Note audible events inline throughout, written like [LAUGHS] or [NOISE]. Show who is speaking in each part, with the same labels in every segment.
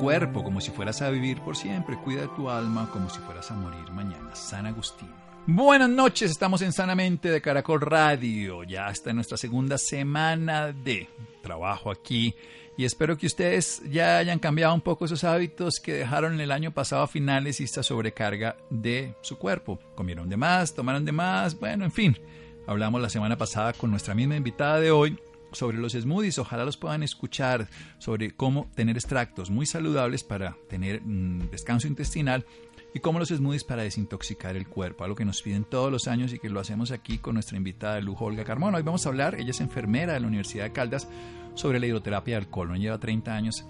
Speaker 1: Cuerpo como si fueras a vivir por siempre. Cuida de tu alma como si fueras a morir mañana. San Agustín. Buenas noches, estamos en Sanamente de Caracol Radio. Ya está nuestra segunda semana de trabajo aquí. Y espero que ustedes ya hayan cambiado un poco esos hábitos que dejaron el año pasado a finales y esta sobrecarga de su cuerpo. Comieron de más, tomaron de más, bueno, en fin. Hablamos la semana pasada con nuestra misma invitada de hoy sobre los smoothies. Ojalá los puedan escuchar sobre cómo tener extractos muy saludables para tener mm, descanso intestinal y cómo los smoothies para desintoxicar el cuerpo, algo que nos piden todos los años y que lo hacemos aquí con nuestra invitada de lujo Olga Carmona. Hoy vamos a hablar, ella es enfermera de la Universidad de Caldas, sobre la hidroterapia del colon. Lleva 30 años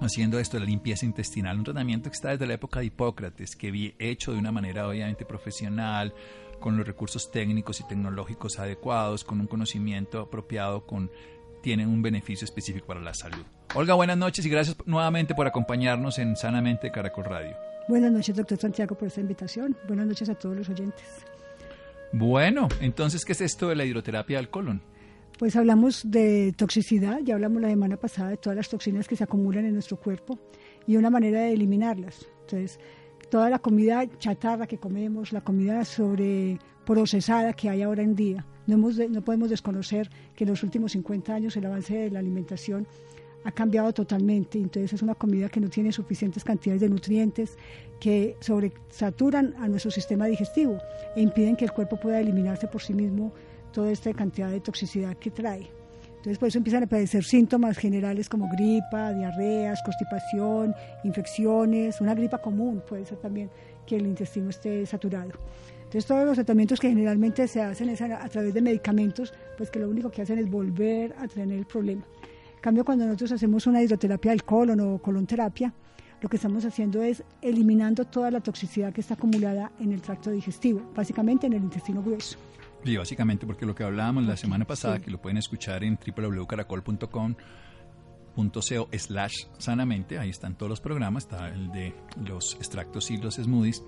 Speaker 1: haciendo esto de la limpieza intestinal, un tratamiento que está desde la época de Hipócrates, que vi hecho de una manera obviamente profesional, con los recursos técnicos y tecnológicos adecuados, con un conocimiento apropiado, con tienen un beneficio específico para la salud. Olga, buenas noches y gracias nuevamente por acompañarnos en Sanamente Caracol Radio.
Speaker 2: Buenas noches, doctor Santiago, por esta invitación. Buenas noches a todos los oyentes.
Speaker 1: Bueno, entonces, ¿qué es esto de la hidroterapia del colon?
Speaker 2: Pues hablamos de toxicidad, ya hablamos la semana pasada de todas las toxinas que se acumulan en nuestro cuerpo y una manera de eliminarlas. Entonces, toda la comida chatarra que comemos, la comida sobreprocesada que hay ahora en día. No, hemos no podemos desconocer que en los últimos 50 años el avance de la alimentación ha cambiado totalmente. Entonces es una comida que no tiene suficientes cantidades de nutrientes, que sobresaturan a nuestro sistema digestivo e impiden que el cuerpo pueda eliminarse por sí mismo toda esta cantidad de toxicidad que trae. Entonces, por eso empiezan a aparecer síntomas generales como gripa, diarreas, constipación, infecciones, una gripa común puede ser también que el intestino esté saturado. Entonces, todos los tratamientos que generalmente se hacen es a, través de medicamentos, pues que lo único que hacen es volver a tener el problema. En cambio, cuando nosotros hacemos una hidroterapia del colon o colonterapia, lo que estamos haciendo es eliminando toda la toxicidad que está acumulada en el tracto digestivo, básicamente en el intestino grueso.
Speaker 1: Sí, básicamente porque lo que hablábamos la semana pasada, que lo pueden escuchar en www.caracol.com.co slash sanamente, ahí están todos los programas, está el de los extractos y los smoothies.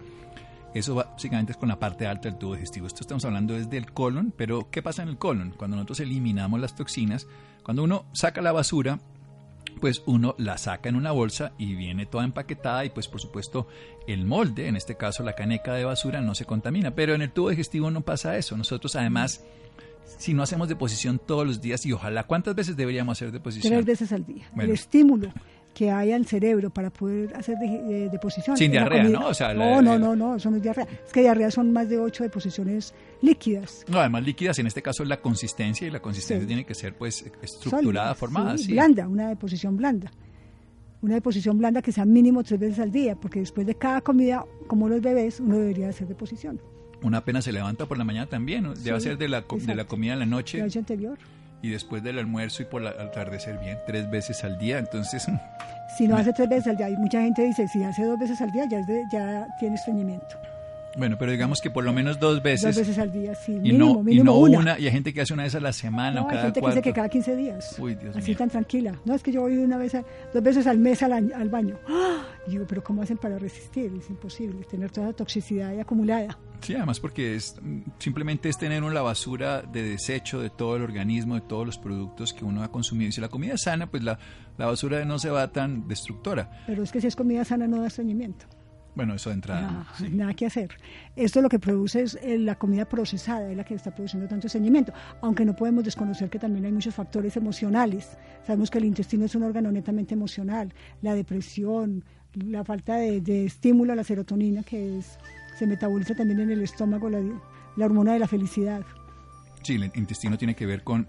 Speaker 1: Eso básicamente es con la parte alta del tubo digestivo. Esto estamos hablando desde el colon, pero ¿qué pasa en el colon? Cuando nosotros eliminamos las toxinas, cuando uno saca la basura, pues uno la saca en una bolsa y viene toda empaquetada y pues por supuesto el molde, en este caso la caneca de basura, no se contamina. Pero en el tubo digestivo no pasa eso. Nosotros además, si no hacemos deposición todos los días y ojalá, ¿cuántas veces deberíamos hacer deposición?
Speaker 2: Tres veces al día. El estímulo que hay al cerebro para poder hacer de, deposición.
Speaker 1: Sin diarrea, ¿no?
Speaker 2: O sea, no, no, no, no, eso no es diarrea. Es que diarrea son más de ocho deposiciones líquidas.
Speaker 1: No, además líquidas, en este caso es la consistencia y la consistencia tiene que ser pues estructurada, formada.
Speaker 2: Sí, blanda, una deposición blanda. Una deposición blanda que sea mínimo tres veces al día, porque después de cada comida, como los bebés, uno debería hacer deposición.
Speaker 1: Una apenas se levanta por la mañana también, ¿no? debe ser de la, de la comida en la noche.
Speaker 2: La noche anterior
Speaker 1: y después del almuerzo y por la atardecer bien, tres veces al día, entonces...
Speaker 2: Si no [LAUGHS] hace tres veces al día, y mucha gente dice, si hace dos veces al día ya, ya tiene estreñimiento.
Speaker 1: Bueno, pero digamos que por lo menos dos veces.
Speaker 2: Dos veces al día, sí.
Speaker 1: Y no, y no una. Y hay gente que hace una vez a la semana o cada
Speaker 2: hay gente
Speaker 1: que
Speaker 2: dice que cada 15 días.
Speaker 1: Uy, Dios
Speaker 2: Así tan tranquila. No, es que yo voy una vez, dos veces al mes al, al baño. [GASPS] ¡Ah! digo, pero ¿cómo hacen para resistir? Es imposible. Tener toda la toxicidad ahí acumulada.
Speaker 1: Sí, además porque es, simplemente es tener una basura de desecho de todo el organismo, de todos los productos que uno ha consumido. Y si la comida es sana, pues la, la basura no se va tan destructora.
Speaker 2: Pero es que si es comida sana no da estreñimiento.
Speaker 1: Bueno, eso de entrada.
Speaker 2: Nada que hacer. Esto lo que produce es eh, la comida procesada, es la que está produciendo tanto estreñimiento. Aunque no podemos desconocer que también hay muchos factores emocionales. Sabemos que el intestino es un órgano netamente emocional. La depresión, la falta de, de estímulo a la serotonina, que es se metaboliza también en el estómago la, la hormona de la felicidad.
Speaker 1: Sí, el intestino tiene que ver con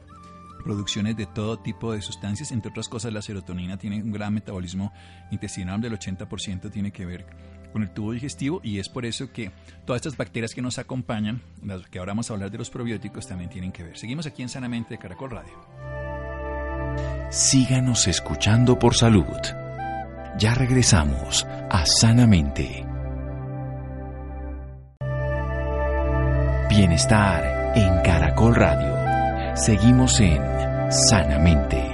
Speaker 1: producciones de todo tipo de sustancias, entre otras cosas la serotonina tiene un gran metabolismo intestinal, del 80% tiene que ver con el tubo digestivo y es por eso que todas estas bacterias que nos acompañan, las que ahora vamos a hablar de los probióticos, también tienen que ver. Seguimos aquí en Sanamente de Caracol Radio.
Speaker 3: Síganos escuchando por salud. Ya regresamos a Sanamente. Bienestar en Caracol Radio. Seguimos en Sanamente.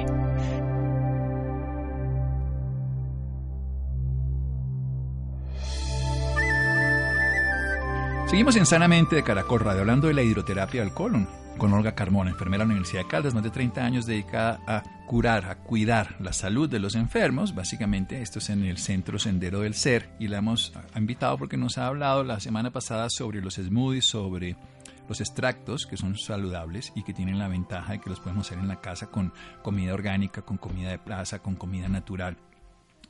Speaker 1: Seguimos en Sanamente de Caracol Radio hablando de la hidroterapia del colon con Olga Carmona, enfermera de la Universidad de Caldas, más de 30 años dedicada a curar, a cuidar la salud de los enfermos. Básicamente esto es en el Centro Sendero del Ser y la hemos invitado porque nos ha hablado la semana pasada sobre los smoothies, sobre los extractos que son saludables y que tienen la ventaja de que los podemos hacer en la casa con comida orgánica, con comida de plaza, con comida natural.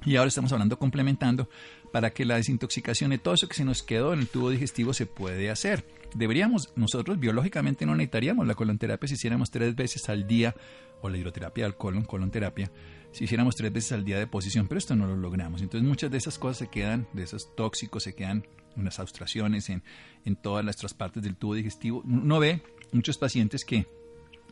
Speaker 1: Y ahora estamos hablando complementando para que la desintoxicación de todo eso que se nos quedó en el tubo digestivo se puede hacer. Deberíamos, nosotros biológicamente no necesitaríamos la colonterapia si hiciéramos tres veces al día, o la hidroterapia del colon, colonterapia, si hiciéramos tres veces al día de posición, pero esto no lo logramos. Entonces muchas de esas cosas se quedan, de esos tóxicos se quedan en las austraciones, en, en todas nuestras partes del tubo digestivo. Uno ve muchos pacientes que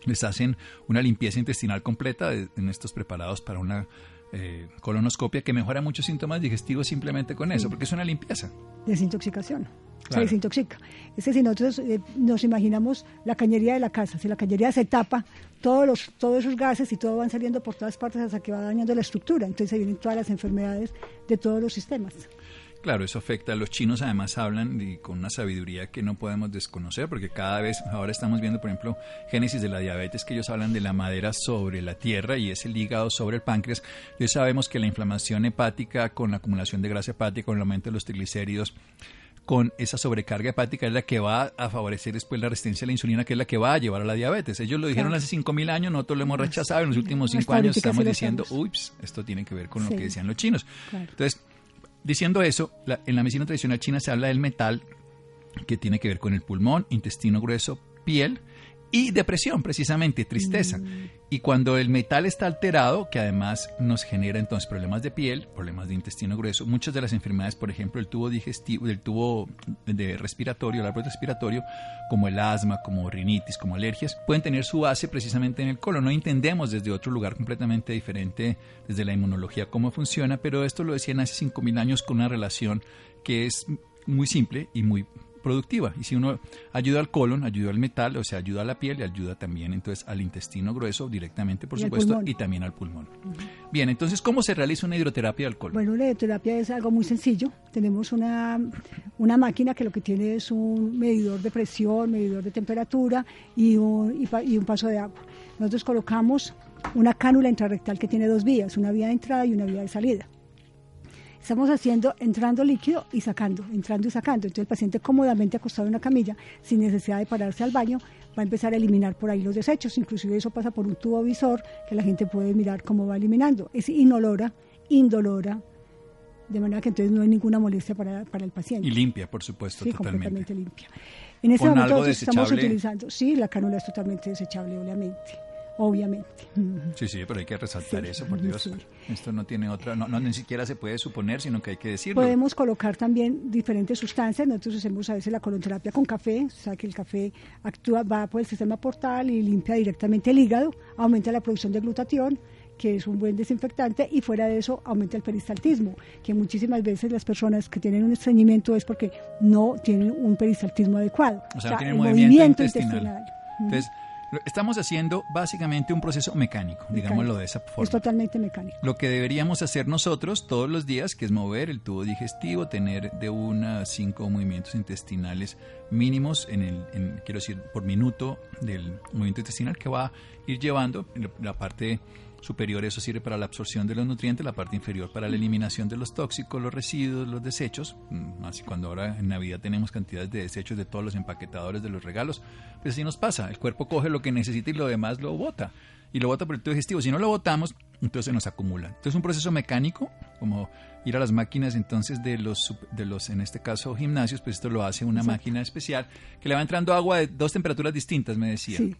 Speaker 1: les hacen una limpieza intestinal completa en estos preparados para una eh, colonoscopia que mejora muchos síntomas digestivos simplemente con eso, porque es una limpieza.
Speaker 2: Desintoxicación. Se desintoxica. Es que si nosotros eh, nos imaginamos la cañería de la casa, si la cañería se tapa, todos, los, todos esos gases y todo van saliendo por todas partes hasta que va dañando la estructura. Entonces se vienen todas las enfermedades de todos los sistemas.
Speaker 1: Claro, eso afecta. Los chinos además hablan y con una sabiduría que no podemos desconocer, porque cada vez, ahora estamos viendo, por ejemplo, Génesis de la diabetes, que ellos hablan de la madera sobre la tierra y es el hígado sobre el páncreas. Ya sabemos que la inflamación hepática con la acumulación de grasa hepática, con el aumento de los triglicéridos, con esa sobrecarga hepática es la que va a favorecer después la resistencia a la insulina, que es la que va a llevar a la diabetes. Ellos lo dijeron hace 5.000 años, nosotros lo hemos rechazado. En los últimos 5 años estamos diciendo, ups, esto tiene que ver con lo que decían los chinos. Entonces, Diciendo eso, en la medicina tradicional china se habla del metal que tiene que ver con el pulmón, intestino grueso, piel y depresión, precisamente, tristeza. Mm. Y cuando el metal está alterado, que además nos genera entonces problemas de piel, problemas de intestino grueso, muchas de las enfermedades, por ejemplo, el tubo digestivo, del tubo de respiratorio, el árbol respiratorio, como el asma, como rinitis, como alergias, pueden tener su base precisamente en el colon. No entendemos desde otro lugar completamente diferente, desde la inmunología, cómo funciona, pero esto lo decían hace 5.000 años con una relación que es muy simple y muy productiva. Y si uno ayuda al colon, ayuda al metal, o sea, ayuda a la piel y ayuda también entonces al intestino grueso directamente, por supuesto, y también al pulmón. Bien, entonces, ¿cómo se realiza una hidroterapia del colon?
Speaker 2: Bueno, la hidroterapia es algo muy sencillo. Tenemos una, una máquina que lo que tiene es un medidor de presión, medidor de temperatura y un, y un paso de agua. Nosotros colocamos una cánula intrarrectal que tiene dos vías, una vía de entrada y una vía de salida. Estamos haciendo entrando líquido y sacando, entrando y sacando. Entonces el paciente cómodamente acostado en una camilla, sin necesidad de pararse al baño, va a empezar a eliminar por ahí los desechos. Inclusive eso pasa por un tubo visor que la gente puede mirar cómo va eliminando. Es inolora, indolora, de manera que entonces no hay ninguna molestia para, el paciente.
Speaker 1: Y limpia, por supuesto,
Speaker 2: sí, completamente limpia. En este momento estamos utilizando, sí, la cánula es totalmente desechable, obviamente obviamente.
Speaker 1: Sí, sí, pero hay que resaltar eso, por Dios. Esto no tiene otra, no, ni siquiera se puede suponer, sino que hay que decirlo.
Speaker 2: Podemos colocar también diferentes sustancias. Nosotros hacemos a veces la colonterapia con café, o sea que el café actúa, va por el sistema portal y limpia directamente el hígado, aumenta la producción de glutatión que es un buen desinfectante, y fuera de eso aumenta el peristaltismo, que muchísimas veces las personas que tienen un estreñimiento es porque no tienen un peristaltismo adecuado.
Speaker 1: O sea, el movimiento, intestinal. Entonces, Estamos haciendo básicamente un proceso mecánico, digámoslo de esa forma.
Speaker 2: Es totalmente mecánico.
Speaker 1: Lo que deberíamos hacer nosotros todos los días, que es mover el tubo digestivo, tener de una a cinco movimientos intestinales mínimos, en el, quiero decir, por minuto del movimiento intestinal que va a ir llevando la parte superior eso sirve para la absorción de los nutrientes, la parte inferior para la eliminación de los tóxicos, los residuos, los desechos. Mm, así cuando ahora en Navidad tenemos cantidades de desechos de todos los empaquetadores de los regalos, pues así nos pasa. El cuerpo coge lo que necesita y lo demás lo bota. Y lo bota por el tubo digestivo. Si no lo botamos, entonces se nos acumula. Entonces es un proceso mecánico, como ir a las máquinas entonces de los, de los en este caso gimnasios, pues esto lo hace una máquina especial que le va entrando agua de dos temperaturas distintas, me decía.
Speaker 2: Sí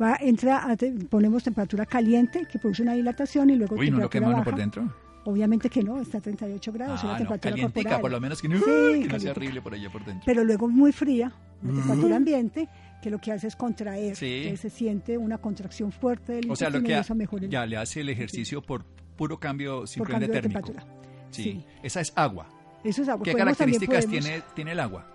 Speaker 2: va entra ponemos temperatura caliente que produce una dilatación y luego
Speaker 1: Uy, ¿no lo quema por dentro?
Speaker 2: Obviamente que no, está a 38 grados,
Speaker 1: ah,
Speaker 2: es la temperatura
Speaker 1: no,
Speaker 2: corporal.
Speaker 1: por lo menos que no, que no sea horrible por allá por dentro.
Speaker 2: Pero luego muy fría, la temperatura ambiente, que lo que hace es contraer.
Speaker 1: Sí.
Speaker 2: Entonces se siente una contracción fuerte del
Speaker 1: O sea, lo que ha-
Speaker 2: el-
Speaker 1: ya le hace el ejercicio por puro cambio
Speaker 2: por
Speaker 1: simplemente
Speaker 2: cambio de
Speaker 1: térmico.
Speaker 2: temperatura.
Speaker 1: Sí.
Speaker 2: Sí.
Speaker 1: Esa es agua.
Speaker 2: Eso es agua.
Speaker 1: ¿Qué
Speaker 2: Podemos-
Speaker 1: características
Speaker 2: podemos-
Speaker 1: tiene, tiene el agua?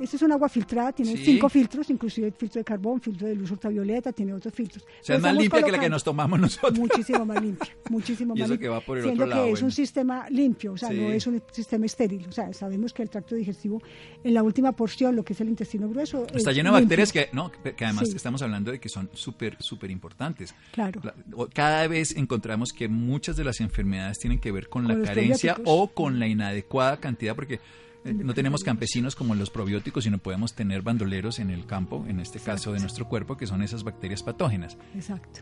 Speaker 2: Eso es un agua filtrada, tiene
Speaker 1: Sí.
Speaker 2: cinco filtros, inclusive filtro de carbón, filtro de luz ultravioleta, tiene otros filtros.
Speaker 1: O sea, es más limpia que la que nos tomamos nosotros.
Speaker 2: Muchísimo más [LAUGHS] limpia, muchísimo
Speaker 1: Y
Speaker 2: más
Speaker 1: eso
Speaker 2: limpia.
Speaker 1: que va por el
Speaker 2: siendo
Speaker 1: otro lado,
Speaker 2: que es
Speaker 1: bueno.
Speaker 2: un sistema limpio, o sea,
Speaker 1: Sí.
Speaker 2: no es un sistema estéril. O sea, sabemos que el tracto digestivo, en la última porción, lo que es el intestino grueso,
Speaker 1: Está
Speaker 2: es
Speaker 1: lleno de
Speaker 2: limpio.
Speaker 1: bacterias que, no, que además
Speaker 2: Sí.
Speaker 1: estamos hablando de que son súper, súper importantes.
Speaker 2: Claro.
Speaker 1: Cada vez encontramos que muchas de las enfermedades tienen que ver con,
Speaker 2: Con
Speaker 1: la carencia o con la inadecuada cantidad, porque no tenemos campesinos como los probióticos, sino podemos tener bandoleros en el campo, en este caso de nuestro cuerpo, que son esas bacterias patógenas.
Speaker 2: Exacto.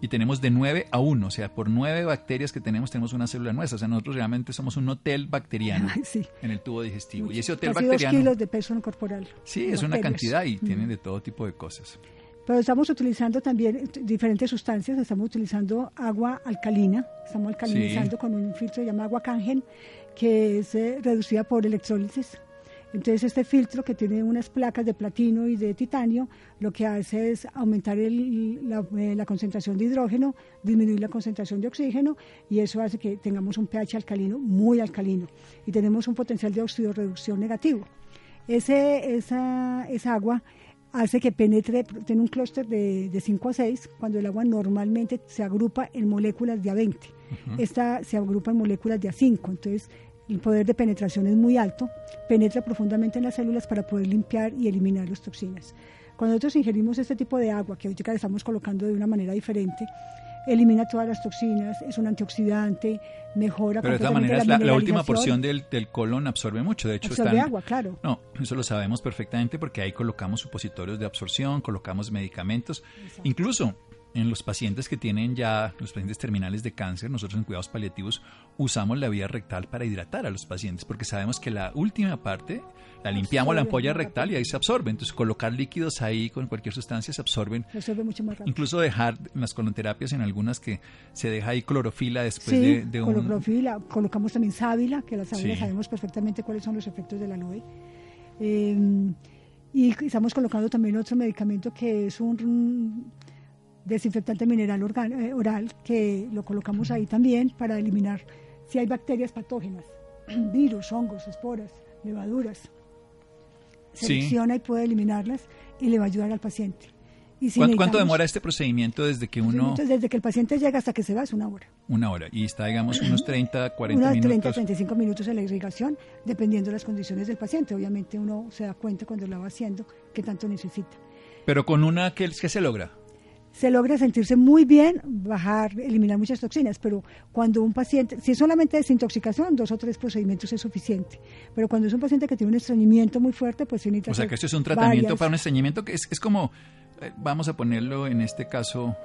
Speaker 1: Y tenemos de 9 a 1, o sea, por 9 bacterias que tenemos, tenemos una célula nuestra. O sea, nosotros realmente somos un hotel bacteriano [LAUGHS]
Speaker 2: sí.
Speaker 1: en el tubo digestivo. Y ese hotel
Speaker 2: Casi
Speaker 1: bacteriano...
Speaker 2: dos kilos de peso corporal.
Speaker 1: Sí, es una cantidad y
Speaker 2: Mm.
Speaker 1: tiene de todo tipo de cosas.
Speaker 2: Pero estamos utilizando también eh, diferentes sustancias, estamos utilizando agua alcalina, estamos alcalinizando
Speaker 1: Sí.
Speaker 2: con un filtro llamado agua cangen, que es eh, reducida por electrólisis. Entonces este filtro que tiene unas placas de platino y de titanio, lo que hace es aumentar el- la, eh, la concentración de hidrógeno, disminuir la concentración de oxígeno y eso hace que tengamos un pH alcalino muy alcalino y tenemos un potencial de oxidorreducción negativo. Ese, esa, esa agua hace que penetre, tiene un clúster de, de 5 a 6, cuando el agua normalmente se agrupa en moléculas de a 20. Esta se agrupa en moléculas de a 5, entonces el poder de penetración es muy alto, penetra profundamente en las células para poder limpiar y eliminar las toxinas. Cuando nosotros ingerimos este tipo de agua, que ahorita la estamos colocando de una manera diferente, elimina todas las toxinas, es un antioxidante, mejora
Speaker 1: Pero de todas maneras, la, la última porción del, del colon absorbe mucho. De hecho,
Speaker 2: absorbe
Speaker 1: están-
Speaker 2: agua, claro.
Speaker 1: No, eso lo sabemos perfectamente porque ahí colocamos supositorios de absorción, colocamos medicamentos. Incluso en los pacientes que tienen ya, los pacientes terminales de cáncer, nosotros en cuidados paliativos usamos la vía rectal para hidratar a los pacientes porque sabemos que la última parte la limpiamos la ampolla rectal y ahí se absorbe. Entonces colocar líquidos ahí con cualquier sustancia se absorben.
Speaker 2: Se absorbe mucho más rápido.
Speaker 1: Incluso dejar en las colonoterapias en algunas que se deja ahí clorofila después
Speaker 2: sí,
Speaker 1: de, de un...
Speaker 2: clorofila, colocamos también sábila, que la sábila
Speaker 1: Sí.
Speaker 2: sabemos perfectamente cuáles son los efectos del aloe. Eh, y estamos colocando también otro medicamento que es un desinfectante mineral organ- eh, oral, que lo colocamos ahí también para eliminar si hay bacterias patógenas, [CLEARS THROAT] virus, hongos, esporas, levaduras.
Speaker 1: Sí.
Speaker 2: Selecciona y puede eliminarlas y le va a ayudar al paciente. Y si
Speaker 1: ¿Cuánto, demora este procedimiento desde que uno...
Speaker 2: Desde que el paciente llega hasta que se va es una hora.
Speaker 1: Una hora. Y está, digamos, [CLEARS THROAT] unos 30, 40
Speaker 2: Unas
Speaker 1: minutos.
Speaker 2: 30, 35 minutos en la irrigación, dependiendo de las condiciones del paciente. Obviamente uno se da cuenta cuando la va haciendo qué tanto necesita.
Speaker 1: Pero con una, ¿qué, qué se logra?
Speaker 2: Se logra sentirse muy bien, bajar, eliminar muchas toxinas, pero cuando un paciente, si es solamente desintoxicación, dos o tres procedimientos es suficiente. Pero cuando es un paciente que tiene un estreñimiento muy fuerte, pues se necesita
Speaker 1: O sea, que esto es un tratamiento
Speaker 2: varias-
Speaker 1: para un estreñimiento que es, es como, eh, vamos a ponerlo en este caso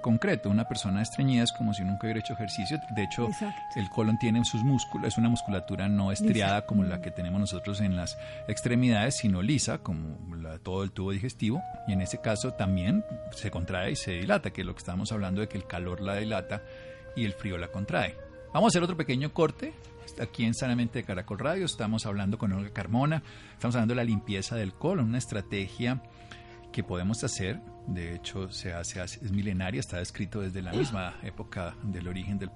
Speaker 1: concreto, una persona estreñida es como si nunca hubiera hecho ejercicio. De hecho,
Speaker 2: Exacto.
Speaker 1: el colon tiene sus músculos, es una musculatura no estriada como la que tenemos nosotros en las extremidades, sino lisa, como la- todo el tubo digestivo. Y en ese caso también se contrae y se dilata, que es lo que estamos hablando de que el calor la dilata y el frío la contrae. Vamos a hacer otro pequeño corte. Aquí en Sanamente de Caracol Radio estamos hablando con Olga Carmona, estamos hablando de la limpieza del colon, una estrategia que podemos hacer, de hecho se hace, es milenaria, está descrito desde la misma época del origen del-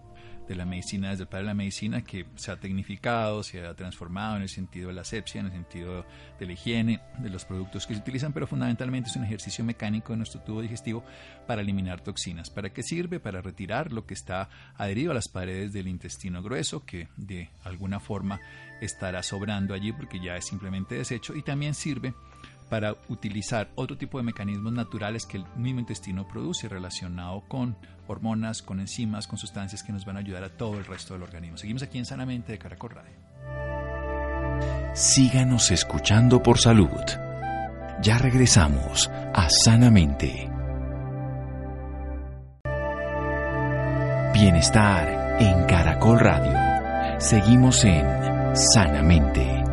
Speaker 1: de la medicina, desde el padre de la medicina, que se ha tecnificado, se ha transformado en el sentido de la asepsia, en el sentido de la higiene, de los productos que se utilizan, pero fundamentalmente es un ejercicio mecánico de nuestro tubo digestivo para eliminar toxinas. ¿Para qué sirve? Para retirar lo que está adherido a las paredes del intestino grueso, que de alguna forma estará sobrando allí porque ya es simplemente desecho, y también sirve para utilizar otro tipo de mecanismos naturales que el mismo intestino produce relacionado con hormonas, con enzimas, con sustancias que nos van a ayudar a todo el resto del organismo. Seguimos aquí en Sanamente de Caracol Radio.
Speaker 3: Síganos escuchando por salud. Ya regresamos a Sanamente. Bienestar en Caracol Radio. Seguimos en Sanamente.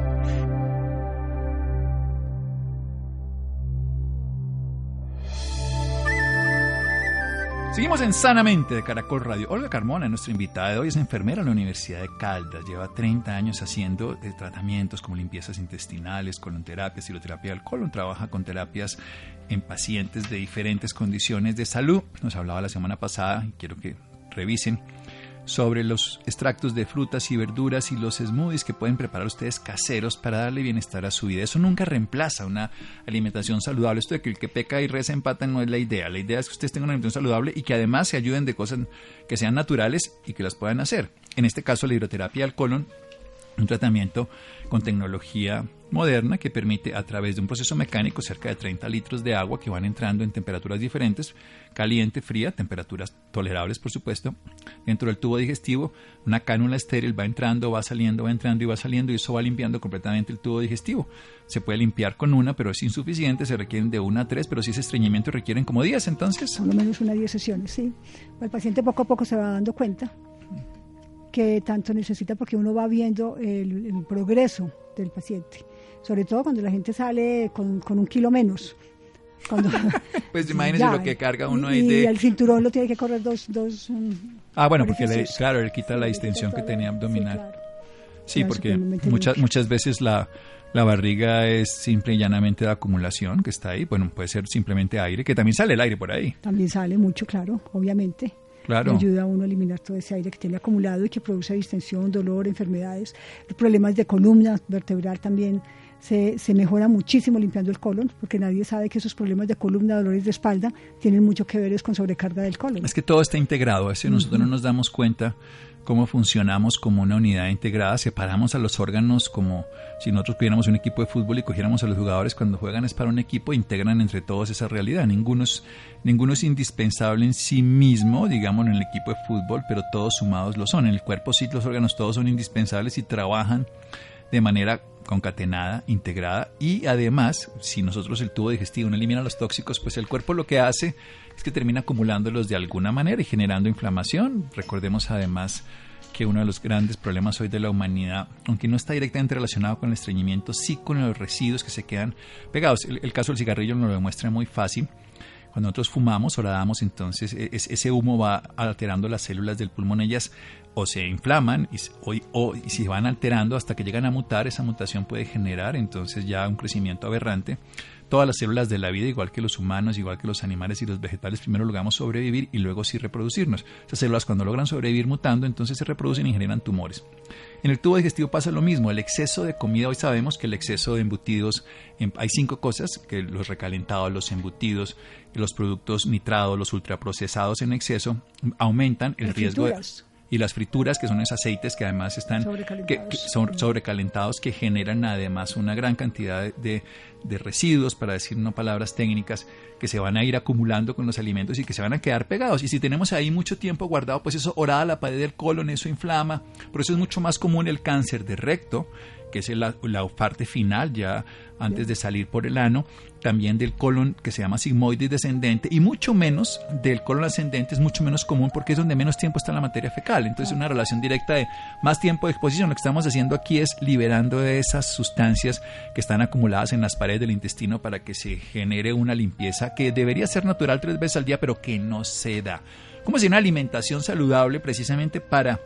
Speaker 1: Seguimos en Sanamente de Caracol Radio. Olga Carmona, nuestra invitada de hoy, es enfermera en la Universidad de Caldas. Lleva 30 años haciendo eh, tratamientos como limpiezas intestinales, colonterapia, ciroterapia del colon. Trabaja con terapias en pacientes de diferentes condiciones de salud. Nos hablaba la semana pasada y quiero que revisen sobre los extractos de frutas y verduras y los smoothies que pueden preparar ustedes caseros para darle bienestar a su vida. Eso nunca reemplaza una alimentación saludable. Esto de que el que peca y reza empata no es la idea. La idea es que ustedes tengan una alimentación saludable y que además se ayuden de cosas que sean naturales y que las puedan hacer. En este caso, la hidroterapia al colon, un tratamiento con tecnología moderna que permite a través de un proceso mecánico cerca de 30 litros de agua que van entrando en temperaturas diferentes, caliente, fría, temperaturas tolerables por supuesto, dentro del tubo digestivo, una cánula estéril va entrando, va saliendo, va entrando y va saliendo y eso va limpiando completamente el tubo digestivo. Se puede limpiar con una, pero es insuficiente, se requieren de una a tres, pero si es estreñimiento requieren como 10 entonces.
Speaker 2: Por lo menos una 10 sesiones, sí. El paciente poco a poco se va dando cuenta que tanto necesita porque uno va viendo el, el progreso del paciente sobre todo cuando la gente sale con, con un kilo menos. Cuando, [LAUGHS]
Speaker 1: pues [LAUGHS] imagínese lo que carga uno ahí
Speaker 2: y
Speaker 1: de...
Speaker 2: el cinturón lo tiene que correr dos... dos
Speaker 1: ah, bueno, porque le, claro, él quita la distensión que tenía abdominal. Sí, claro. sí porque muchas, muchas veces la, la barriga es simple y llanamente de acumulación que está ahí. Bueno, puede ser simplemente aire, que también sale el aire por ahí.
Speaker 2: También sale mucho, claro, obviamente.
Speaker 1: Claro.
Speaker 2: ayuda a uno a eliminar todo ese aire que tiene acumulado y que produce distensión, dolor, enfermedades, problemas de columna vertebral también se, se, mejora muchísimo limpiando el colon, porque nadie sabe que esos problemas de columna, dolores de espalda, tienen mucho que ver con sobrecarga del colon.
Speaker 1: Es que todo está integrado, así nosotros no nos damos cuenta cómo funcionamos como una unidad integrada, separamos a los órganos como si nosotros tuviéramos un equipo de fútbol y cogiéramos a los jugadores cuando juegan es para un equipo, integran entre todos esa realidad. Ninguno es, ninguno es indispensable en sí mismo, digamos, en el equipo de fútbol, pero todos sumados lo son. En el cuerpo sí, los órganos todos son indispensables y trabajan de manera concatenada, integrada y además, si nosotros el tubo digestivo no elimina los tóxicos, pues el cuerpo lo que hace es que termina acumulándolos de alguna manera y generando inflamación. Recordemos además que uno de los grandes problemas hoy de la humanidad, aunque no está directamente relacionado con el estreñimiento, sí con los residuos que se quedan pegados. El, caso del cigarrillo nos lo demuestra muy fácil. Cuando nosotros fumamos o la damos, entonces e, ese humo va alterando las células del pulmón. Ellas o se inflaman y, o, o se van alterando hasta que llegan a mutar, esa mutación puede generar entonces ya un crecimiento aberrante. Todas las células de la vida, igual que los humanos, igual que los animales y los vegetales, primero logramos sobrevivir y luego sí reproducirnos. Esas células cuando logran sobrevivir mutando, entonces se reproducen y generan tumores. En el tubo digestivo pasa lo mismo, el exceso de comida, hoy sabemos que el exceso de embutidos, em, hay cinco cosas, que los recalentados, los embutidos, los productos nitrados, los ultraprocesados en exceso, aumentan el riesgo de y las frituras, que son esos aceites que además están
Speaker 2: sobrecalentados,
Speaker 1: que, son sobrecalentados, que generan además una gran cantidad de, de, residuos, para decir no palabras técnicas, que se van a ir acumulando con los alimentos y que se van a quedar pegados. Y si tenemos ahí mucho tiempo guardado, pues eso orada la pared del colon, eso inflama. Por eso es mucho más común el cáncer de recto, que es la, la parte final ya antes de salir por el ano, también del colon que se llama sigmoide descendente y mucho menos del colon ascendente es mucho menos común porque es donde menos tiempo está la materia fecal. Entonces una relación directa de más tiempo de exposición. Lo que estamos haciendo aquí es liberando de esas sustancias que están acumuladas en las paredes del intestino para que se genere una limpieza que debería ser natural tres veces al día pero que no se da. Como si una alimentación saludable precisamente para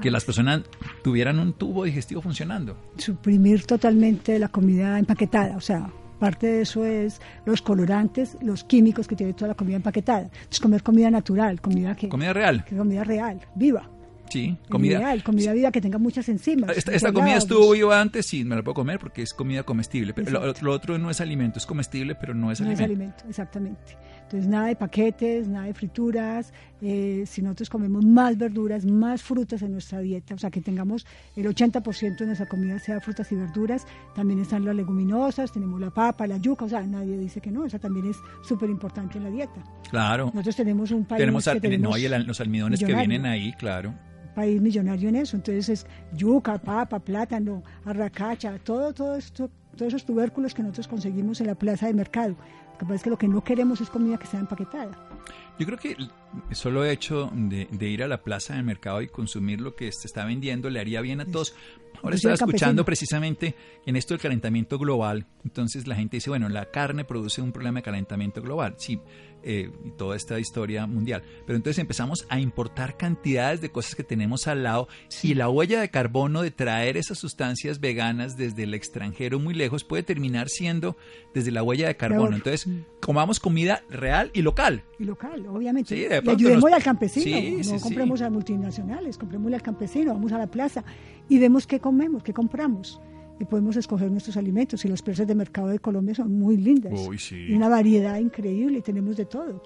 Speaker 1: que las personas tuvieran un tubo digestivo funcionando.
Speaker 2: Suprimir totalmente la comida empaquetada, o sea, parte de eso es los colorantes, los químicos que tiene toda la comida empaquetada. Entonces comer comida natural, comida que
Speaker 1: comida real,
Speaker 2: que comida real, viva.
Speaker 1: Sí, comida
Speaker 2: real, comida viva que tenga muchas enzimas.
Speaker 1: Esta, esta comida estuvo viva antes, sí, me la puedo comer porque es comida comestible. Pero lo, lo, otro no es alimento, es comestible, pero no es
Speaker 2: no
Speaker 1: alimento.
Speaker 2: es alimento, exactamente. Entonces, nada de paquetes, nada de frituras. Eh, si nosotros comemos más verduras, más frutas en nuestra dieta, o sea, que tengamos el 80% de nuestra comida sea frutas y verduras, también están las leguminosas, tenemos la papa, la yuca, o sea, nadie dice que no, esa también es súper importante en la dieta.
Speaker 1: Claro.
Speaker 2: Nosotros tenemos un país
Speaker 1: tenemos,
Speaker 2: que tenemos
Speaker 1: no, y el, los almidones que vienen ahí, claro.
Speaker 2: país millonario en eso. Entonces es yuca, papa, plátano, arracacha, todo, todo esto, todos esos tubérculos que nosotros conseguimos en la plaza de mercado. Lo que pasa es que lo que no queremos es comida que sea empaquetada.
Speaker 1: Yo creo que el solo hecho de, de, ir a la plaza del mercado y consumir lo que se está vendiendo le haría bien a todos. Ahora estaba escuchando precisamente en esto del calentamiento global. Entonces la gente dice, bueno, la carne produce un problema de calentamiento global. Sí, eh, y toda esta historia mundial. Pero entonces empezamos a importar cantidades de cosas que tenemos al lado y la huella de carbono de traer esas sustancias veganas desde el extranjero muy lejos puede terminar siendo desde la huella de carbono. Entonces, comamos comida real y local.
Speaker 2: Y local, obviamente. y ayudemos al campesino, no compremos a multinacionales, compremos al campesino, vamos a la plaza y vemos qué comemos, qué compramos y podemos escoger nuestros alimentos. Y los precios de mercado de Colombia son muy lindas. Y una variedad increíble y tenemos de todo.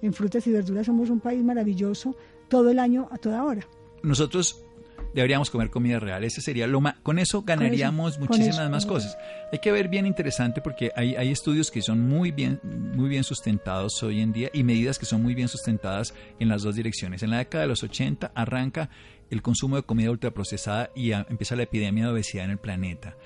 Speaker 2: En frutas y verduras somos un país maravilloso todo el año, a toda hora.
Speaker 1: Nosotros deberíamos comer comida real. Ese sería lo más. Con eso ganaríamos muchísimas más cosas. Hay que ver bien interesante porque hay, hay estudios que son muy bien, muy bien sustentados hoy en día y medidas que son muy bien sustentadas en las dos direcciones. En la década de los 80 arranca el consumo de comida ultraprocesada y empieza la epidemia de obesidad en el planeta.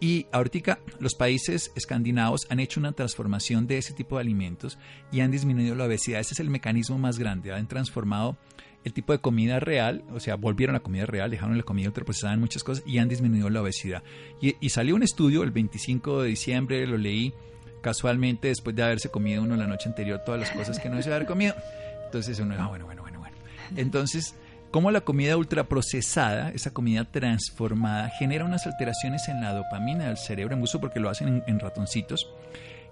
Speaker 1: Y ahorita los países escandinavos han hecho una transformación de ese tipo de alimentos y han disminuido la obesidad. Ese es el mecanismo más grande. Han transformado el tipo de comida real, o sea, volvieron a la comida real, dejaron la comida ultraprocesada en muchas cosas y han disminuido la obesidad. Y, y salió un estudio el 25 de diciembre, lo leí casualmente después de haberse comido uno la noche anterior todas las cosas que no se haber comido. Entonces uno, ah, bueno, bueno, bueno, bueno. Entonces cómo la comida ultraprocesada, esa comida transformada, genera unas alteraciones en la dopamina del cerebro, en uso porque lo hacen en, en, ratoncitos,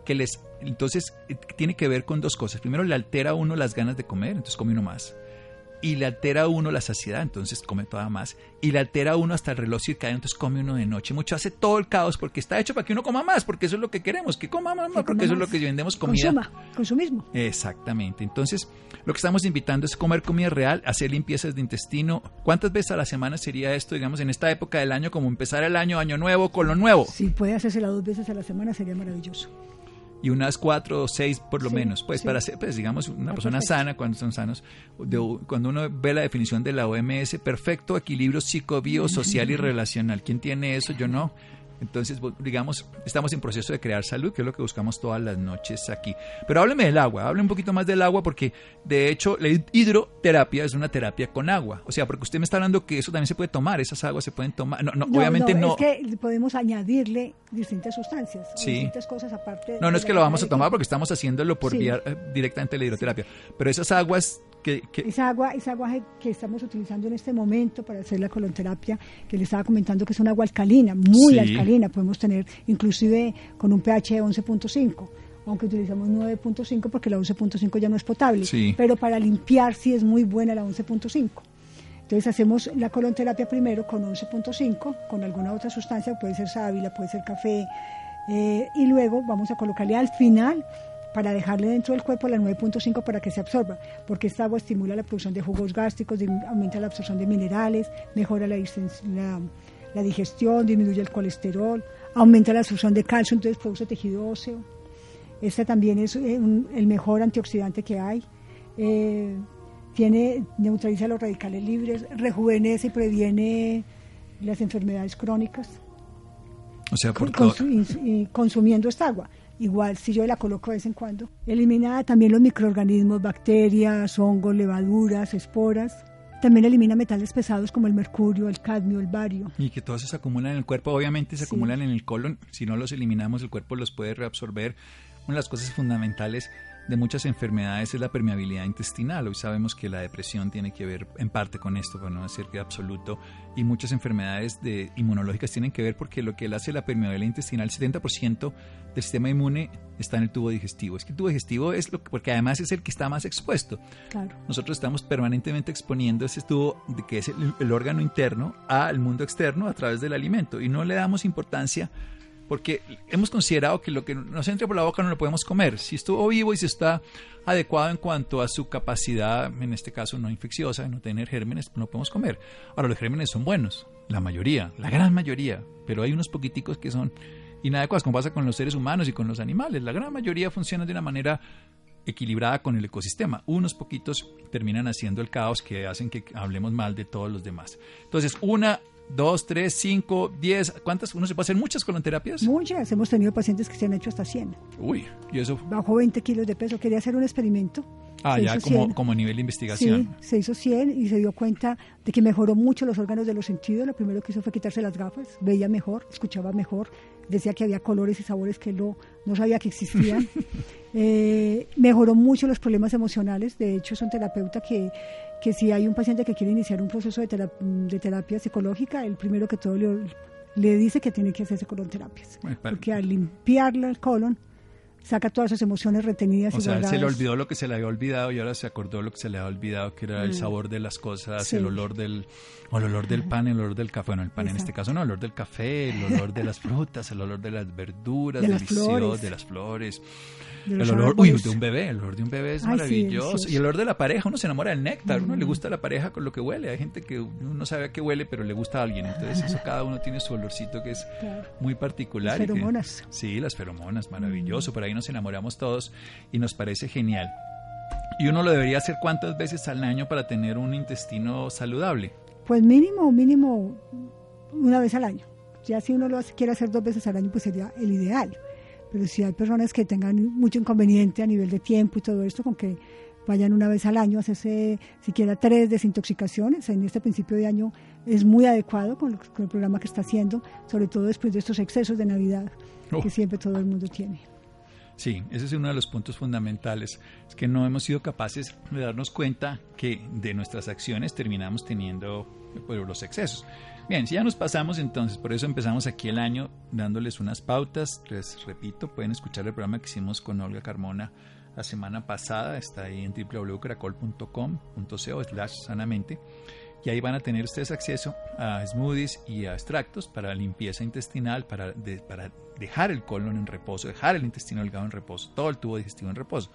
Speaker 1: que les, entonces eh, tiene que ver con dos cosas. Primero, le altera a uno las ganas de comer, entonces come uno más y le altera a uno la saciedad, entonces come toda más, y le altera a uno hasta el reloj circadiano, entonces come uno de noche. Mucho hace todo el caos porque está hecho para que uno coma más, porque eso es lo que queremos, que coma más, porque eso es lo que vendemos comida.
Speaker 2: Consuma, consumismo.
Speaker 1: Exactamente. Entonces, lo que estamos invitando es comer comida real, hacer limpiezas de intestino. ¿Cuántas veces a la semana sería esto, digamos, en esta época del año, como empezar el año, año nuevo, con lo nuevo?
Speaker 2: Si puede hacerse dos veces a la semana, sería maravilloso
Speaker 1: y unas cuatro o seis por lo menos, pues para ser, pues digamos, una persona sana, cuando son sanos, cuando uno ve la definición de la OMS, perfecto equilibrio psico, social y relacional. ¿Quién tiene eso? Yo no. Entonces, digamos, estamos en proceso de crear salud, que es lo que buscamos todas las noches aquí. Pero hábleme del agua, hable un poquito más del agua, porque de hecho la hidroterapia es una terapia con agua. O sea, porque usted me está hablando que eso también se puede tomar, esas aguas se pueden tomar. No, no, obviamente no.
Speaker 2: Es que podemos añadirle distintas sustancias, distintas cosas aparte.
Speaker 1: No, no es que lo vamos a tomar porque estamos haciéndolo por vía eh, directamente la hidroterapia. Pero esas aguas
Speaker 2: esa agua, esa agua que estamos utilizando en este momento para hacer la colonterapia, que le estaba comentando que es un agua alcalina, muy alcalina, podemos tener inclusive con un pH de 11.5 aunque utilizamos 9.5 porque la 11.5 ya no es potable, pero para limpiar sí es muy buena la 11.5. Entonces hacemos la colonterapia primero con 11.5, con alguna otra sustancia, puede ser sábila, puede ser café, eh, y luego vamos a colocarle al final para dejarle dentro del cuerpo la 9.5 para que se absorba, porque esta agua estimula la producción de jugos gástricos, aumenta la absorción de minerales, mejora la, la, digestión, disminuye el colesterol, aumenta la absorción de calcio, entonces produce tejido óseo. Este también es eh, el mejor antioxidante que hay. Eh, tiene, neutraliza los radicales libres, rejuvenece y previene las enfermedades crónicas.
Speaker 1: O sea, por
Speaker 2: consumiendo esta agua. Igual si yo la coloco de vez en cuando. Elimina también los microorganismos, bacterias, hongos, levaduras, esporas. También elimina metales pesados como el mercurio, el cadmio, el bario.
Speaker 1: Y que todos se acumulan en el cuerpo, obviamente se acumulan en el colon. Si no los eliminamos, el cuerpo los puede reabsorber. Una de las cosas fundamentales de muchas enfermedades es la permeabilidad intestinal. Hoy sabemos que la depresión tiene que ver en parte con esto, pero no decir que absoluto. Y muchas enfermedades de, inmunológicas tienen que ver porque lo que hace la permeabilidad intestinal, el 70% del sistema inmune está en el tubo digestivo. Es que el tubo digestivo es lo que, porque además es el que está más expuesto.
Speaker 2: Claro.
Speaker 1: Nosotros estamos permanentemente exponiendo ese tubo, que es el órgano interno, al mundo externo a través del alimento y no le damos importancia porque hemos considerado que lo que nos entre por la boca no lo podemos comer. Si estuvo vivo y si está adecuado en cuanto a su capacidad, en este caso no infecciosa, de no tener gérmenes, no podemos comer. Ahora, los gérmenes son buenos, la mayoría, la gran mayoría, pero hay unos poquiticos que son inadecuados, como pasa con los seres humanos y con los animales. La gran mayoría funciona de una manera equilibrada con el ecosistema. Unos poquitos terminan haciendo el caos que hacen que hablemos mal de todos los demás. Entonces, una dos, tres, cinco, diez, ¿cuántas? ¿Uno se puede hacer muchas colonoterapias?
Speaker 2: Muchas, hemos tenido pacientes que se han hecho hasta 100.
Speaker 1: Uy, ¿y eso?
Speaker 2: Bajó 20 kilos de peso, quería hacer un experimento
Speaker 1: Ah,
Speaker 2: Se
Speaker 1: ya como,
Speaker 2: 100.
Speaker 1: como nivel de investigación.
Speaker 2: Sí, se hizo 100 y se dio cuenta de que mejoró mucho los órganos de los sentidos. Lo primero que hizo fue quitarse las gafas, veía mejor, escuchaba mejor, decía que había colores y sabores que no, no sabía que existían. [LAUGHS] Eh, mejoró mucho los problemas emocionales. De hecho, es un terapeuta que, que si hay un paciente que quiere iniciar un proceso de, tera- de terapia psicológica, el primero que todo le, le dice que tiene que hacerse colonterapias.
Speaker 1: Para-
Speaker 2: Porque al limpiarle el colon, saca todas esas emociones retenidas
Speaker 1: O
Speaker 2: y
Speaker 1: sea, se le
Speaker 2: guardadas.
Speaker 1: olvidó lo que se le había olvidado y ahora se acordó lo que se le había olvidado, que era el
Speaker 2: Mm.
Speaker 1: sabor de las cosas,
Speaker 2: Sí.
Speaker 1: el olor del o el olor del pan, el olor del café. Bueno, el pan en este
Speaker 2: Exacto.
Speaker 1: caso no, el olor del café, el olor de las frutas, el olor de las verduras,
Speaker 2: De las
Speaker 1: delicioso,
Speaker 2: flores.
Speaker 1: de las flores. El olor uy, de un bebé, el olor de un bebé es
Speaker 2: Ay, sí,
Speaker 1: maravilloso. y el olor de la pareja, uno se enamora del néctar, uno le
Speaker 2: Mm.
Speaker 1: gusta la pareja con lo que huele. Hay gente que no sabe a qué huele, pero le gusta a alguien. Entonces, eso cada uno tiene su olorcito que es
Speaker 2: Claro.
Speaker 1: muy particular.
Speaker 2: Las
Speaker 1: y que-
Speaker 2: feromonas.
Speaker 1: sí, las feromonas, maravilloso. Por ahí nos enamoramos todos y nos parece genial. Y uno lo debería hacer cuántas veces al año para tener un intestino saludable.
Speaker 2: Pues mínimo, mínimo una vez al año. Ya si uno lo hace- quiere hacer dos veces al año, pues sería el ideal. Pero si hay personas que tengan mucho inconveniente a nivel de tiempo y todo esto, con que vayan una vez al año a hacerse siquiera tres desintoxicaciones, en este principio de año es muy adecuado con, lo- con el programa que está haciendo, sobre todo después de estos excesos de Navidad
Speaker 1: Oh.
Speaker 2: que siempre todo el mundo tiene.
Speaker 1: Sí, ese es uno de los puntos fundamentales. Es que no hemos sido capaces de darnos cuenta que de nuestras acciones terminamos teniendo pues, los excesos. Bien, si ya nos pasamos entonces, por eso empezamos aquí el año dándoles unas pautas. Les repito, pueden escuchar el programa que hicimos con Olga Carmona la semana pasada. Está ahí en www.caracol.com.co slash sanamente. Y ahí van a tener ustedes acceso a smoothies y a extractos para limpieza intestinal, para, de- para dejar el colon en reposo, dejar el intestino delgado en reposo, todo el tubo digestivo en reposo.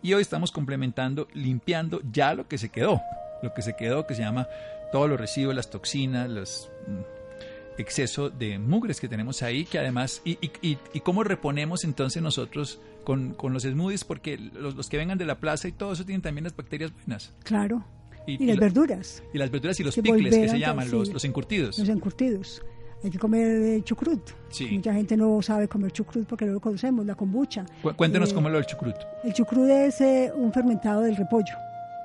Speaker 1: Y hoy estamos complementando, limpiando ya lo que se quedó, lo que se quedó que se llama todos los residuos, las toxinas, los mm, exceso de mugres que tenemos ahí, que además, y, y, y- cómo reponemos entonces nosotros con, con los smoothies, porque los, los que vengan de la plaza y todo eso tienen también las bacterias buenas.
Speaker 2: Claro.
Speaker 1: Y,
Speaker 2: Y las
Speaker 1: la-
Speaker 2: verduras,
Speaker 1: y las verduras y los picles que se llaman, los, los encurtidos.
Speaker 2: los encurtidos. Hay que comer eh, chucrut.
Speaker 1: Sí.
Speaker 2: Mucha gente no sabe comer chucrut porque no lo conocemos, la kombucha.
Speaker 1: Cu- Cuéntenos
Speaker 2: Eh,
Speaker 1: cómo es lo del chucrut.
Speaker 2: El chucrut es eh, un fermentado del repollo.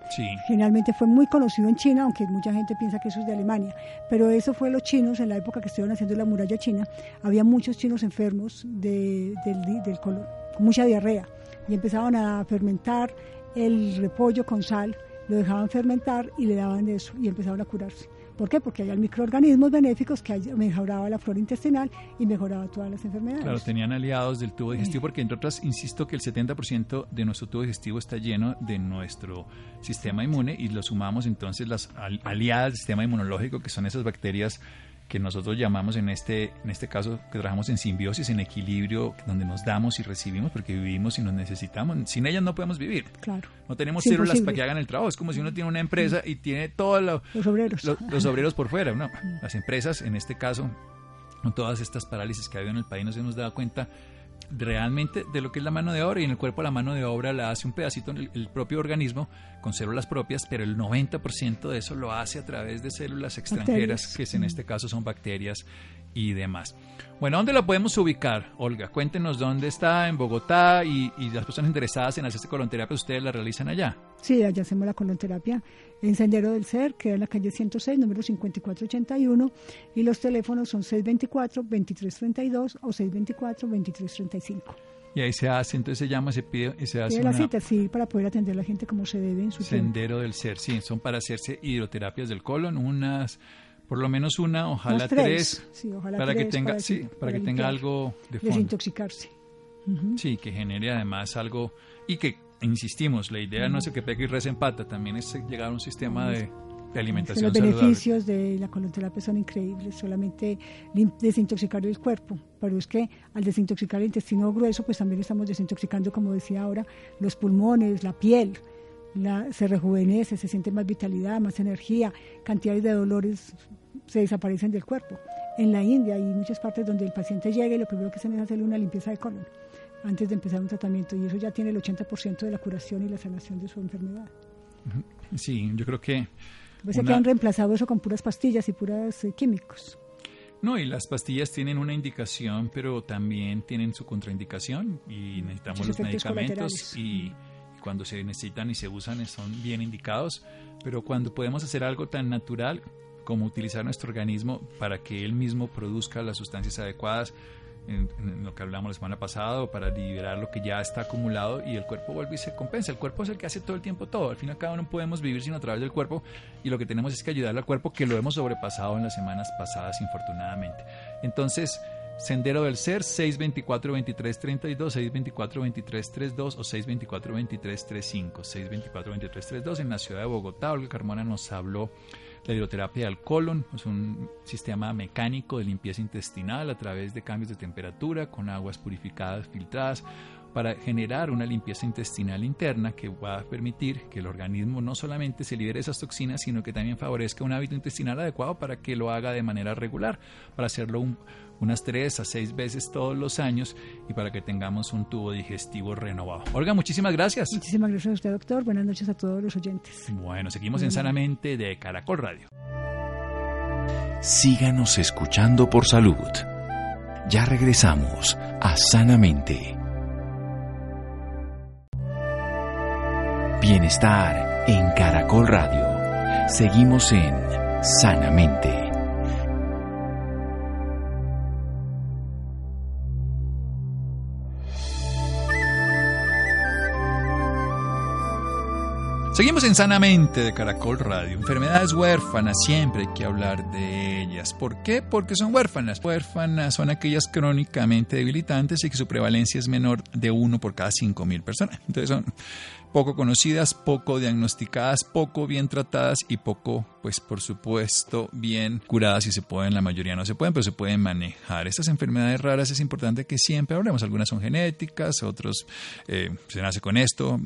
Speaker 1: Sí.
Speaker 2: Generalmente fue muy conocido en China, aunque mucha gente piensa que eso es de Alemania. Pero eso fue los chinos en la época que estuvieron haciendo la muralla china. Había muchos chinos enfermos de- del, del colon, con mucha diarrea. Y empezaban a fermentar el repollo con sal, lo dejaban fermentar y le daban eso y empezaban a curarse. ¿Por qué? Porque había microorganismos benéficos que mejoraba la flora intestinal y mejoraba todas las enfermedades.
Speaker 1: Claro, tenían aliados del tubo digestivo porque entre otras, insisto que el 70% de nuestro tubo digestivo está lleno de nuestro sistema inmune y lo sumamos entonces las al- aliadas del sistema inmunológico que son esas bacterias que nosotros llamamos en este, en este caso que trabajamos en simbiosis, en equilibrio, donde nos damos y recibimos porque vivimos y nos necesitamos. Sin ellas no podemos vivir.
Speaker 2: Claro.
Speaker 1: No tenemos células
Speaker 2: imposible.
Speaker 1: para que hagan el trabajo. Es como si uno tiene una empresa y tiene todos lo-
Speaker 2: Los obreros.
Speaker 1: lo- los obreros por fuera. No, las empresas, en este caso, con todas estas parálisis que ha habido en el país, nos hemos dado cuenta realmente de lo que es la mano de obra y en el cuerpo la mano de obra la hace un pedacito en el, el propio organismo con células propias, pero el 90% de eso lo hace a través de células extranjeras,
Speaker 2: Bacterias.
Speaker 1: que es- en este caso son bacterias y demás. Bueno, ¿dónde la podemos ubicar, Olga? Cuéntenos dónde está, en Bogotá, y, y las personas interesadas en hacerse colonterapia, ustedes la realizan allá.
Speaker 2: Sí, allá hacemos la colonterapia en Sendero del Ser, que es en la calle 106, número 5481, y los teléfonos son 624-2332 o 624-2335.
Speaker 1: Y ahí se hace, entonces se llama, se pide y se hace
Speaker 2: la
Speaker 1: una-
Speaker 2: cita, sí, para poder atender a la gente como se debe en su tiempo.
Speaker 1: Sendero del Ser, sí, son para hacerse hidroterapias del colon, unas, por lo menos una, ojalá tres,
Speaker 2: Sí, ojalá
Speaker 1: para que
Speaker 2: tres,
Speaker 1: tenga,
Speaker 2: para
Speaker 1: sí, para que tenga algo de fondo.
Speaker 2: Desintoxicarse.
Speaker 1: Sí, que genere además algo y que, insistimos, la idea no es el que pegue y reza en pata, también es llegar a un sistema de, de alimentación
Speaker 2: los
Speaker 1: saludable.
Speaker 2: beneficios de la colonterapia son increíbles, solamente desintoxicar el cuerpo, pero es que al desintoxicar el intestino grueso, pues también estamos desintoxicando, como decía ahora, los pulmones, la piel, la- se rejuvenece, se siente más vitalidad, más energía, cantidades de dolores se desaparecen del cuerpo. En la India hay muchas partes donde el paciente llega y lo primero que hacen es hacerle una limpieza de colon antes de empezar un tratamiento y eso ya tiene el 80% de la curación y la sanación de su enfermedad.
Speaker 1: Sí, yo creo que
Speaker 2: Pues se
Speaker 1: Una-
Speaker 2: que han reemplazado eso con puras pastillas y puras eh, químicos.
Speaker 1: No, y las pastillas tienen una indicación, pero también tienen su contraindicación y necesitamos
Speaker 2: Sus
Speaker 1: los medicamentos y, y cuando se necesitan y se usan son bien indicados, pero cuando podemos hacer algo tan natural como utilizar nuestro organismo para que él mismo produzca las sustancias adecuadas, en, lo que hablamos la semana pasada, para liberar lo que ya está acumulado y el cuerpo vuelve y se compensa. El cuerpo es el que hace todo el tiempo todo. Al fin y al cabo no podemos vivir sino a través del cuerpo y lo que tenemos es que ayudarle al cuerpo que lo hemos sobrepasado en las semanas pasadas, infortunadamente. Entonces, Sendero del Ser, 624-2332, 624-2332 o 624-2335, 624-2332 en la ciudad de Bogotá. Olga Carmona nos habló la hidroterapia del colon es un sistema mecánico de limpieza intestinal a través de cambios de temperatura con aguas purificadas, filtradas, para generar una limpieza intestinal interna que va a permitir que el organismo no solamente se libere esas toxinas, sino que también favorezca un hábito intestinal adecuado para que lo haga de manera regular, para hacerlo un, unas tres a seis veces todos los años y para que tengamos un tubo digestivo renovado. Olga, muchísimas gracias.
Speaker 2: Muchísimas gracias a usted, doctor. Buenas noches a todos los oyentes.
Speaker 1: Bueno, seguimos en Sanamente de Caracol Radio.
Speaker 3: Síganos escuchando por salud. Ya regresamos a Sanamente. Bienestar en Caracol Radio. Seguimos en Sanamente.
Speaker 1: Seguimos en Sanamente de Caracol Radio. Enfermedades huérfanas, siempre hay que hablar de ellas. ¿Por qué? Porque son huérfanas. Huérfanas son aquellas crónicamente debilitantes y que su prevalencia es menor de uno por cada cinco mil personas. Entonces son poco conocidas, poco diagnosticadas, poco bien tratadas y poco, pues por supuesto, bien curadas si se pueden, la mayoría no se pueden, pero se pueden manejar. Estas enfermedades raras es importante que siempre hablemos, algunas son genéticas, otros eh, se nace con esto,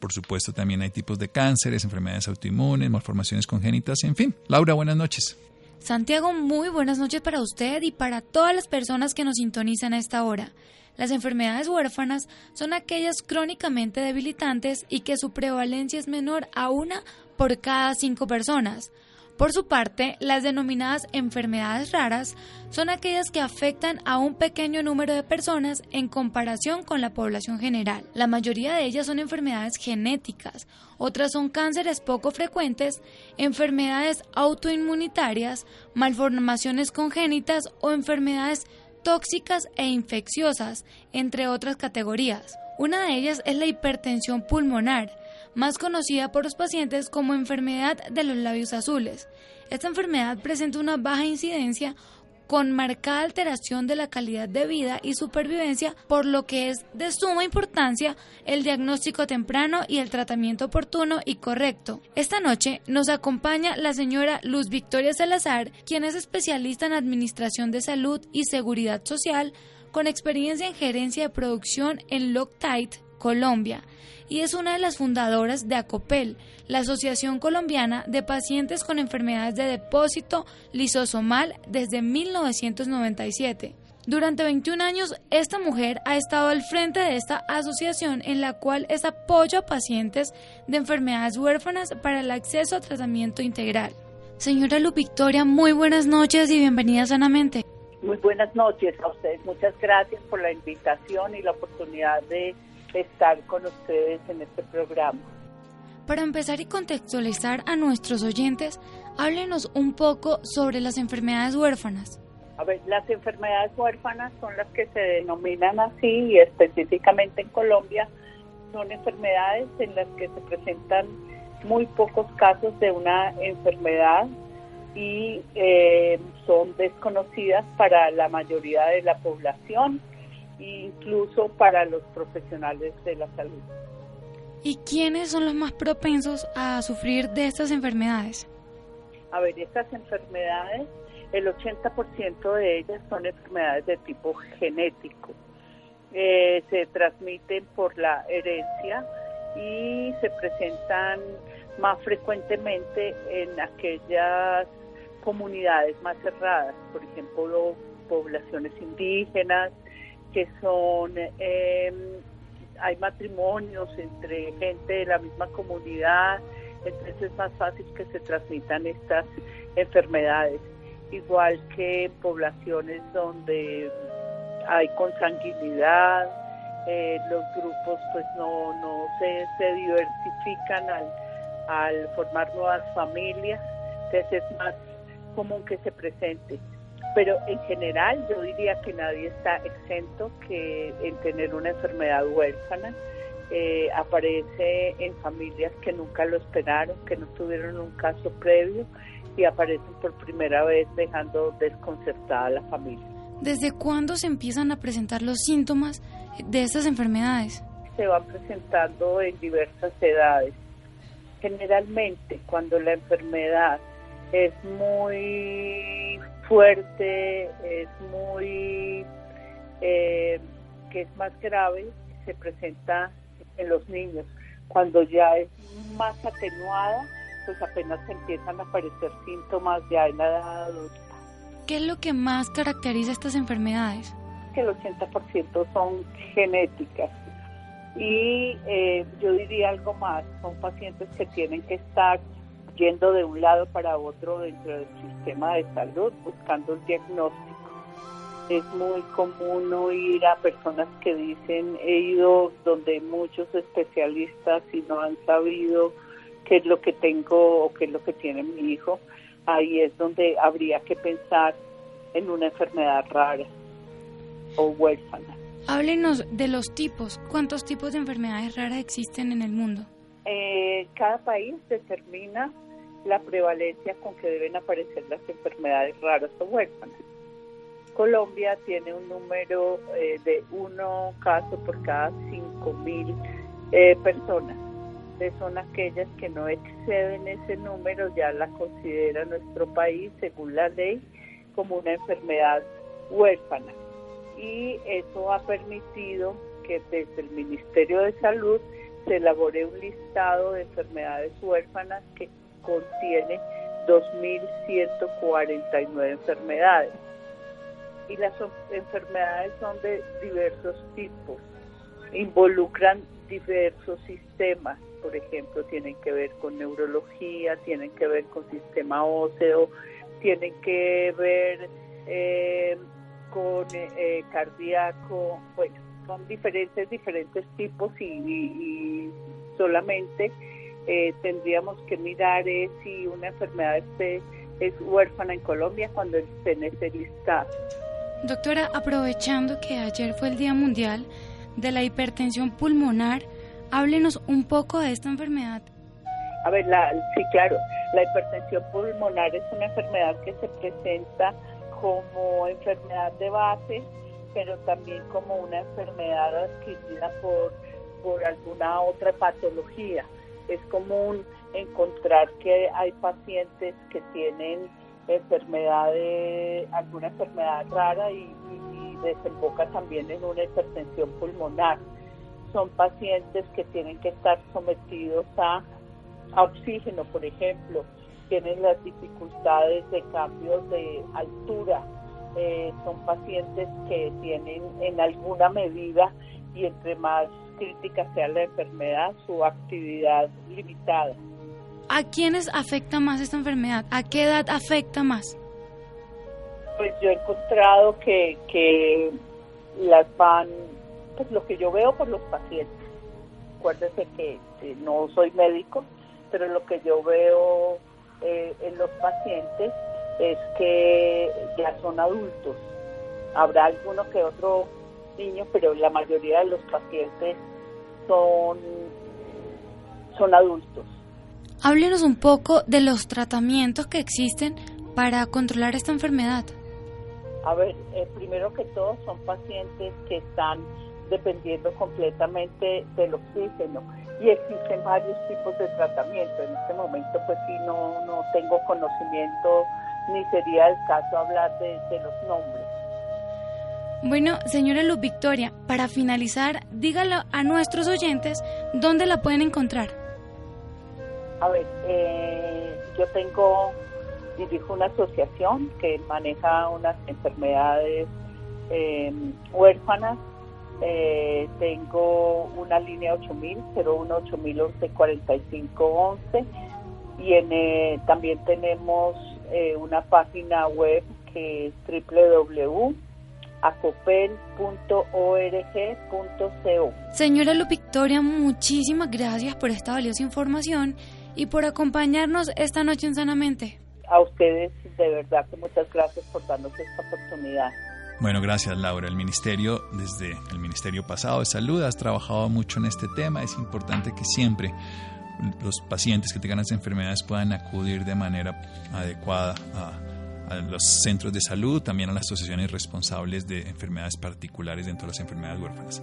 Speaker 1: por supuesto también hay tipos de cánceres, enfermedades autoinmunes, malformaciones congénitas, en fin. Laura, buenas noches.
Speaker 4: Santiago, muy buenas noches para usted y para todas las personas que nos sintonizan a esta hora. Las enfermedades huérfanas son aquellas crónicamente debilitantes y que su prevalencia es menor a una por cada cinco personas. Por su parte, las denominadas enfermedades raras son aquellas que afectan a un pequeño número de personas en comparación con la población general. La mayoría de ellas son enfermedades genéticas, otras son cánceres poco frecuentes, enfermedades autoinmunitarias, malformaciones congénitas o enfermedades tóxicas e infecciosas, entre otras categorías. Una de ellas es la hipertensión pulmonar, más conocida por los pacientes como enfermedad de los labios azules. Esta enfermedad presenta una baja incidencia con marcada alteración de la calidad de vida y supervivencia, por lo que es de suma importancia el diagnóstico temprano y el tratamiento oportuno y correcto. Esta noche nos acompaña la señora Luz Victoria Salazar, quien es especialista en Administración de Salud y Seguridad Social, con experiencia en gerencia de producción en Loctite, Colombia y es una de las fundadoras de ACOPEL, la Asociación Colombiana de Pacientes con Enfermedades de Depósito Lisosomal desde 1997. Durante 21 años, esta mujer ha estado al frente de esta asociación en la cual es apoyo a pacientes de enfermedades huérfanas para el acceso a tratamiento integral. Señora Lu Victoria, muy buenas noches y bienvenida sanamente.
Speaker 5: Muy buenas noches a ustedes. Muchas gracias por la invitación y la oportunidad de estar con ustedes en este programa.
Speaker 4: Para empezar y contextualizar a nuestros oyentes, háblenos un poco sobre las enfermedades huérfanas.
Speaker 5: A ver, las enfermedades huérfanas son las que se denominan así y específicamente en Colombia son enfermedades en las que se presentan muy pocos casos de una enfermedad y eh, son desconocidas para la mayoría de la población incluso para los profesionales de la salud.
Speaker 4: ¿Y quiénes son los más propensos a sufrir de estas enfermedades?
Speaker 5: A ver, estas enfermedades, el 80% de ellas son enfermedades de tipo genético. Eh, se transmiten por la herencia y se presentan más frecuentemente en aquellas comunidades más cerradas, por ejemplo, poblaciones indígenas, que son, em, hay matrimonios entre gente de la misma comunidad, entonces es más fácil que se transmitan estas enfermedades, igual que en poblaciones donde hay consanguinidad eh, los grupos pues no, no se, se diversifican al, al formar nuevas familias, entonces es más común que se presente. Pero en general yo diría que nadie está exento que en tener una enfermedad huérfana. Eh, aparece en familias que nunca lo esperaron, que no tuvieron un caso previo y aparecen por primera vez dejando desconcertada a la familia.
Speaker 4: ¿Desde cuándo se empiezan a presentar los síntomas de estas enfermedades?
Speaker 5: Se van presentando en diversas edades. Generalmente cuando la enfermedad es muy fuerte, es muy, eh, que es más grave, se presenta en los niños. Cuando ya es más atenuada, pues apenas empiezan a aparecer síntomas ya en la edad adulta.
Speaker 4: ¿Qué es lo que más caracteriza estas enfermedades?
Speaker 5: Que el 80% son genéticas. Y eh, yo diría algo más, son pacientes que tienen que estar yendo de un lado para otro dentro del sistema de salud buscando el diagnóstico. Es muy común oír a personas que dicen he ido donde muchos especialistas y no han sabido qué es lo que tengo o qué es lo que tiene mi hijo. Ahí es donde habría que pensar en una enfermedad rara o huérfana.
Speaker 4: Háblenos de los tipos. ¿Cuántos tipos de enfermedades raras existen en el mundo?
Speaker 5: Eh, cada país determina la prevalencia con que deben aparecer las enfermedades raras o huérfanas. Colombia tiene un número eh, de uno caso por cada 5.000 eh, personas. son aquellas que no exceden ese número, ya la considera nuestro país, según la ley, como una enfermedad huérfana. Y eso ha permitido que desde el Ministerio de Salud se elabore un listado de enfermedades huérfanas que contiene 2.149 enfermedades. Y las enfermedades son de diversos tipos, involucran diversos sistemas, por ejemplo, tienen que ver con neurología, tienen que ver con sistema óseo, tienen que ver eh, con eh, cardíaco, bueno, son diferentes, diferentes tipos y solamente eh, tendríamos que mirar si una enfermedad es huérfana en Colombia cuando esté en ese listado.
Speaker 4: Doctora, aprovechando que ayer fue el Día Mundial de la Hipertensión Pulmonar, háblenos un poco de esta enfermedad.
Speaker 5: A ver, la, sí, claro, la hipertensión pulmonar es una enfermedad que se presenta como enfermedad de base, pero también como una enfermedad adquirida por, por alguna otra patología es común encontrar que hay pacientes que tienen enfermedades, alguna enfermedad rara y, desemboca también en una hipertensión pulmonar. Son pacientes que tienen que estar sometidos a, oxígeno, por ejemplo, tienen las dificultades de cambios de altura, eh, son pacientes que tienen en alguna medida y entre más crítica sea la enfermedad, su actividad limitada.
Speaker 4: ¿A quiénes afecta más esta enfermedad? ¿A qué edad afecta más?
Speaker 5: Pues yo he encontrado que, que las van, pues lo que yo veo por los pacientes. Acuérdense que, no soy médico, pero lo que yo veo eh, en los pacientes es que ya son adultos. Habrá alguno que otro niño, pero la mayoría de los pacientes son, son adultos.
Speaker 4: Háblenos un poco de los tratamientos que existen para controlar esta enfermedad.
Speaker 5: A ver, eh, primero que todo son pacientes que están dependiendo completamente del oxígeno y existen varios tipos de tratamiento. En este momento pues sí no, no tengo conocimiento ni sería el caso hablar de, de los nombres.
Speaker 4: Bueno, señora Luz Victoria, para finalizar, dígalo a nuestros oyentes dónde la pueden encontrar.
Speaker 5: A ver, eh, yo tengo, dirijo una asociación que maneja unas enfermedades eh, huérfanas. Eh, tengo una línea 8000, 01 8011 4511 y en, también tenemos una página web que es www acopel.org.co.
Speaker 4: Señora Lu Victoria, muchísimas gracias por esta valiosa información y por acompañarnos esta noche en Sanamente.
Speaker 5: A ustedes, de verdad que muchas gracias por darnos esta oportunidad.
Speaker 1: Bueno, gracias Laura. El Ministerio, desde el Ministerio pasado de Salud, has trabajado mucho en este tema. Es importante que siempre los pacientes que tengan las enfermedades puedan acudir de manera adecuada a, los centros de salud, también a las asociaciones responsables de enfermedades particulares dentro de las enfermedades huérfanas.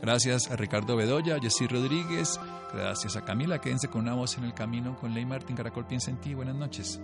Speaker 1: Gracias a Ricardo Bedoya, a Jessy Rodríguez, gracias a Camila. Quédense con una voz en el camino con Ley Martín Caracol Piensa en ti. Buenas noches.